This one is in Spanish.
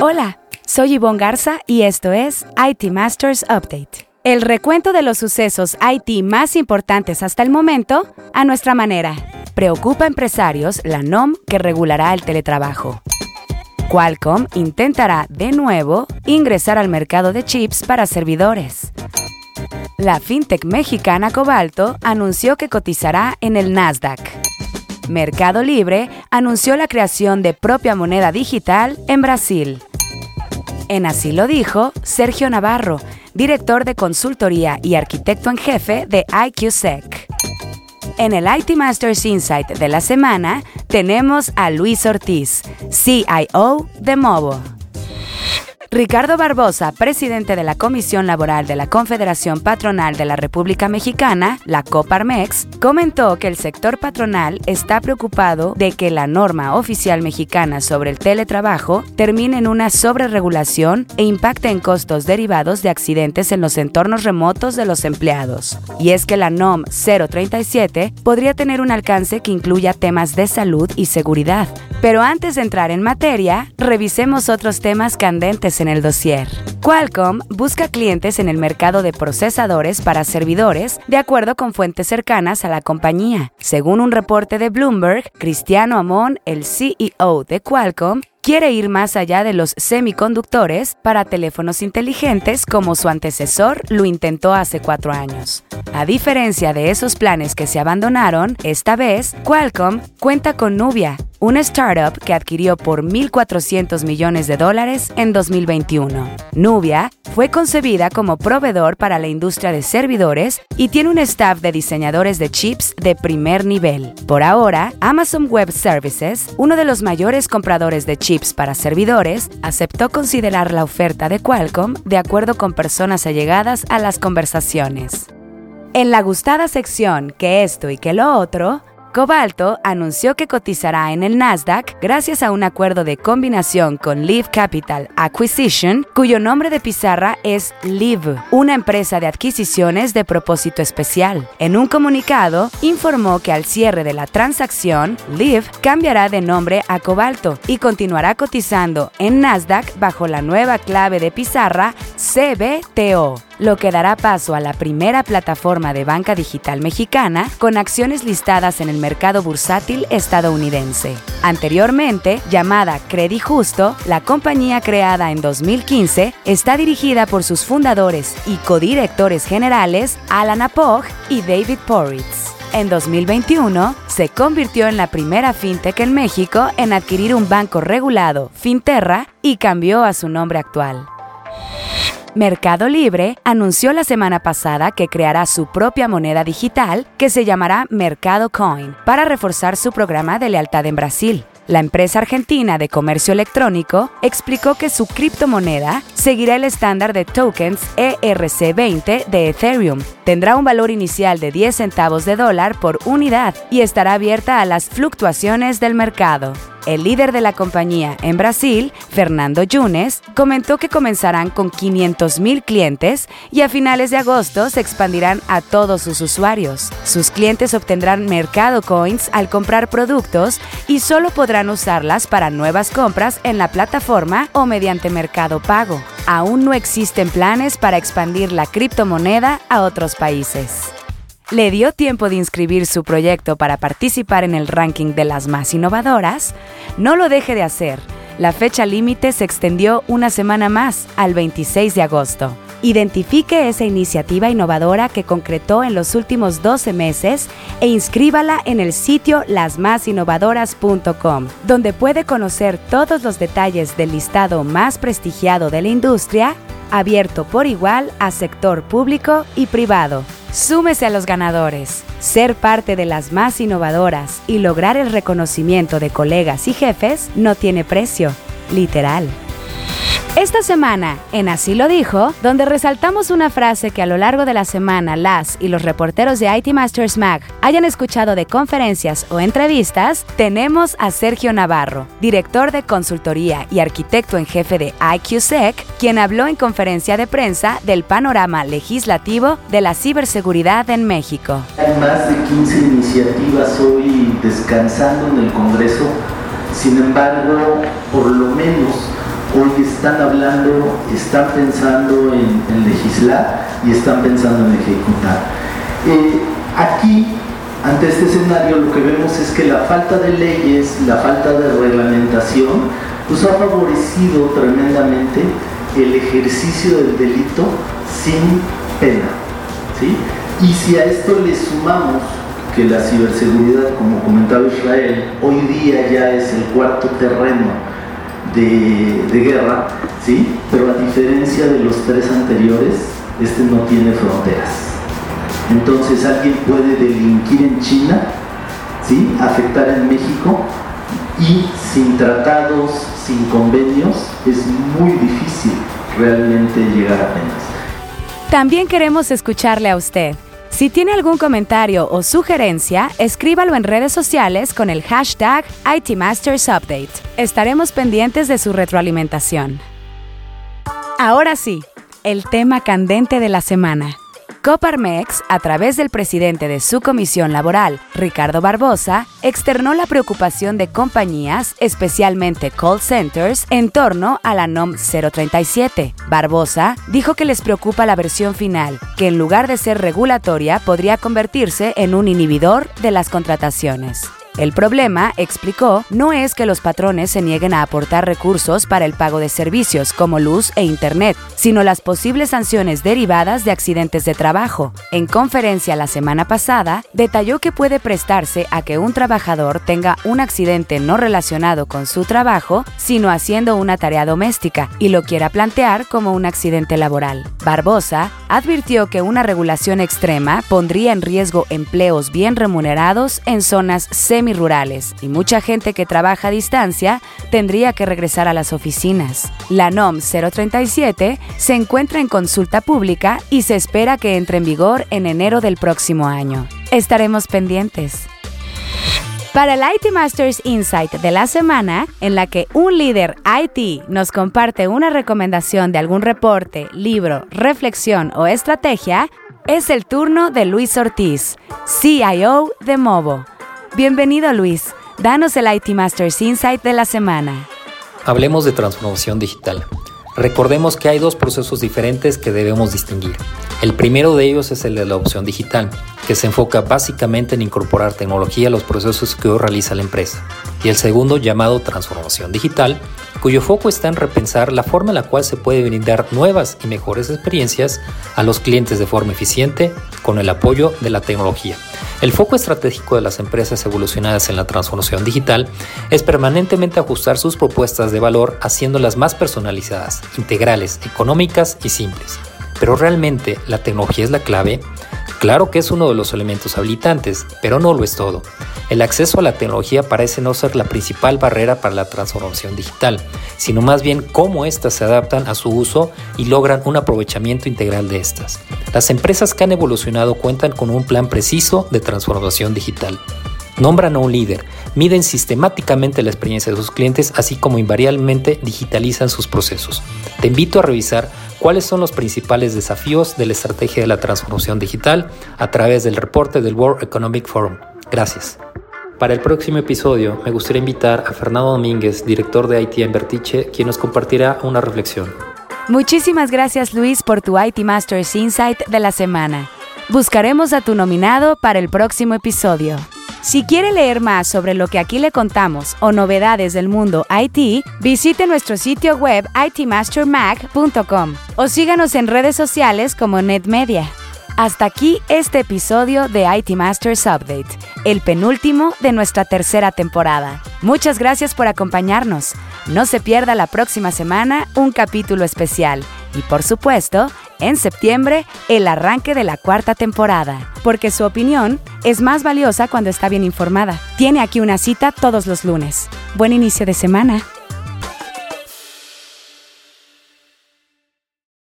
Hola, soy Yvonne Garza y esto es IT Masters Update. El recuento de los sucesos IT más importantes hasta el momento a nuestra manera. Preocupa a empresarios la NOM que regulará el teletrabajo. Qualcomm intentará de nuevo ingresar al mercado de chips para servidores. La fintech mexicana Cobalto anunció que cotizará en el Nasdaq. Mercado Libre anunció la creación de propia moneda digital en Brasil. En así lo dijo Sergio Navarro, director de consultoría y arquitecto en jefe de IQSec. En el IT Masters Insight de la semana tenemos a Luis Ortiz, CIO de Movo. Ricardo Barbosa, presidente de la Comisión Laboral de la Confederación Patronal de la República Mexicana, la Coparmex, comentó que el sector patronal está preocupado de que la norma oficial mexicana sobre el teletrabajo termine en una sobreregulación e impacte en costos derivados de accidentes en los entornos remotos de los empleados. Y es que la NOM 037 podría tener un alcance que incluya temas de salud y seguridad. Pero antes de entrar en materia, revisemos otros temas candentes en el dossier. Qualcomm busca clientes en el mercado de procesadores para servidores, de acuerdo con fuentes cercanas a la compañía. Según un reporte de Bloomberg, Cristiano Amon, el CEO de Qualcomm, quiere ir más allá de los semiconductores para teléfonos inteligentes como su antecesor lo intentó hace cuatro años. A diferencia de esos planes que se abandonaron, esta vez Qualcomm cuenta con Nubia, una startup que adquirió por 1.400 millones de dólares en 2021. Nubia fue concebida como proveedor para la industria de servidores y tiene un staff de diseñadores de chips de primer nivel. Por ahora, Amazon Web Services, uno de los mayores compradores de chips para servidores, aceptó considerar la oferta de Qualcomm de acuerdo con personas allegadas a las conversaciones. En la gustada sección que esto y que lo otro, Cobalto anunció que cotizará en el Nasdaq gracias a un acuerdo de combinación con Live Capital Acquisition, cuyo nombre de pizarra es Live, una empresa de adquisiciones de propósito especial. En un comunicado, informó que al cierre de la transacción, Live cambiará de nombre a Cobalto y continuará cotizando en Nasdaq bajo la nueva clave de pizarra CBTO lo que dará paso a la primera plataforma de banca digital mexicana con acciones listadas en el mercado bursátil estadounidense. Anteriormente, llamada Credit Justo, la compañía creada en 2015 está dirigida por sus fundadores y codirectores generales Alan Apog y David Poritz. En 2021, se convirtió en la primera fintech en México en adquirir un banco regulado, Finterra, y cambió a su nombre actual. Mercado Libre anunció la semana pasada que creará su propia moneda digital que se llamará Mercado Coin para reforzar su programa de lealtad en Brasil. La empresa argentina de comercio electrónico explicó que su criptomoneda seguirá el estándar de tokens ERC20 de Ethereum. Tendrá un valor inicial de 10 centavos de dólar por unidad y estará abierta a las fluctuaciones del mercado. El líder de la compañía en Brasil, Fernando Yunes, comentó que comenzarán con 500.000 clientes y a finales de agosto se expandirán a todos sus usuarios. Sus clientes obtendrán Mercado Coins al comprar productos y solo podrán usarlas para nuevas compras en la plataforma o mediante Mercado Pago. Aún no existen planes para expandir la criptomoneda a otros países. ¿Le dio tiempo de inscribir su proyecto para participar en el ranking de las más innovadoras? No lo deje de hacer. La fecha límite se extendió una semana más, al 26 de agosto. Identifique esa iniciativa innovadora que concretó en los últimos 12 meses e inscríbala en el sitio lasmasinnovadoras.com, donde puede conocer todos los detalles del listado más prestigiado de la industria, abierto por igual a sector público y privado. Súmese a los ganadores. Ser parte de las más innovadoras y lograr el reconocimiento de colegas y jefes no tiene precio, literal. Esta semana, en Así lo dijo, donde resaltamos una frase que a lo largo de la semana las y los reporteros de IT Masters Mag hayan escuchado de conferencias o entrevistas, tenemos a Sergio Navarro, director de consultoría y arquitecto en jefe de IQSec, quien habló en conferencia de prensa del panorama legislativo de la ciberseguridad en México. Hay más de 15 iniciativas hoy descansando en el Congreso, sin embargo, por lo menos hoy están hablando, están pensando en, legislar y están pensando en ejecutar. Eh, aquí, ante este escenario, lo que vemos es que la falta de leyes, la falta de reglamentación, pues ha favorecido tremendamente el ejercicio del delito sin pena. ¿sí? Y si a esto le sumamos que la ciberseguridad, como comentaba Israel, hoy día ya es el cuarto terreno de, guerra, ¿sí? pero a diferencia de los tres anteriores, este no tiene fronteras. Entonces alguien puede delinquir en China, ¿sí? afectar en México y sin tratados, sin convenios, es muy difícil realmente llegar a penas. También queremos escucharle a usted. Si tiene algún comentario o sugerencia, escríbalo en redes sociales con el hashtag ITMastersUpdate. Estaremos pendientes de su retroalimentación. Ahora sí, el tema candente de la semana. Coparmex, a través del presidente de su comisión laboral, Ricardo Barbosa, externó la preocupación de compañías, especialmente call centers, en torno a la NOM 037. Barbosa dijo que les preocupa la versión final, que en lugar de ser regulatoria podría convertirse en un inhibidor de las contrataciones. El problema, explicó, no es que los patrones se nieguen a aportar recursos para el pago de servicios como luz e Internet, sino las posibles sanciones derivadas de accidentes de trabajo. En conferencia la semana pasada, detalló que puede prestarse a que un trabajador tenga un accidente no relacionado con su trabajo, sino haciendo una tarea doméstica, y lo quiera plantear como un accidente laboral. Barbosa advirtió que una regulación extrema pondría en riesgo empleos bien remunerados en zonas semi rurales y mucha gente que trabaja a distancia tendría que regresar a las oficinas. La NOM 037 se encuentra en consulta pública y se espera que entre en vigor en enero del próximo año. Estaremos pendientes. Para el IT Masters Insight de la semana, en la que un líder IT nos comparte una recomendación de algún reporte, libro, reflexión o estrategia, es el turno de Luis Ortiz, CIO de Movo. Bienvenido Luis, danos el IT Masters Insight de la semana. Hablemos de transformación digital. Recordemos que hay dos procesos diferentes que debemos distinguir. El primero de ellos es el de la opción digital, que se enfoca básicamente en incorporar tecnología a los procesos que hoy realiza la empresa. Y el segundo, llamado transformación digital, cuyo foco está en repensar la forma en la cual se puede brindar nuevas y mejores experiencias a los clientes de forma eficiente con el apoyo de la tecnología. El foco estratégico de las empresas evolucionadas en la transformación digital es permanentemente ajustar sus propuestas de valor haciéndolas más personalizadas, integrales, económicas y simples. Pero realmente la tecnología es la clave Claro que es uno de los elementos habilitantes, pero no lo es todo. El acceso a la tecnología parece no ser la principal barrera para la transformación digital, sino más bien cómo éstas se adaptan a su uso y logran un aprovechamiento integral de estas. Las empresas que han evolucionado cuentan con un plan preciso de transformación digital. Nombran a un líder, miden sistemáticamente la experiencia de sus clientes, así como invariablemente digitalizan sus procesos. Te invito a revisar cuáles son los principales desafíos de la estrategia de la transformación digital a través del reporte del World Economic Forum. Gracias. Para el próximo episodio me gustaría invitar a Fernando Domínguez, director de IT en Vertice, quien nos compartirá una reflexión. Muchísimas gracias Luis por tu IT Masters Insight de la semana. Buscaremos a tu nominado para el próximo episodio. Si quiere leer más sobre lo que aquí le contamos o novedades del mundo IT, visite nuestro sitio web itmastermag.com o síganos en redes sociales como NetMedia. Hasta aquí este episodio de IT Masters Update, el penúltimo de nuestra tercera temporada. Muchas gracias por acompañarnos. No se pierda la próxima semana un capítulo especial y por supuesto, en septiembre, el arranque de la cuarta temporada, porque su opinión es más valiosa cuando está bien informada. Tiene aquí una cita todos los lunes. Buen inicio de semana.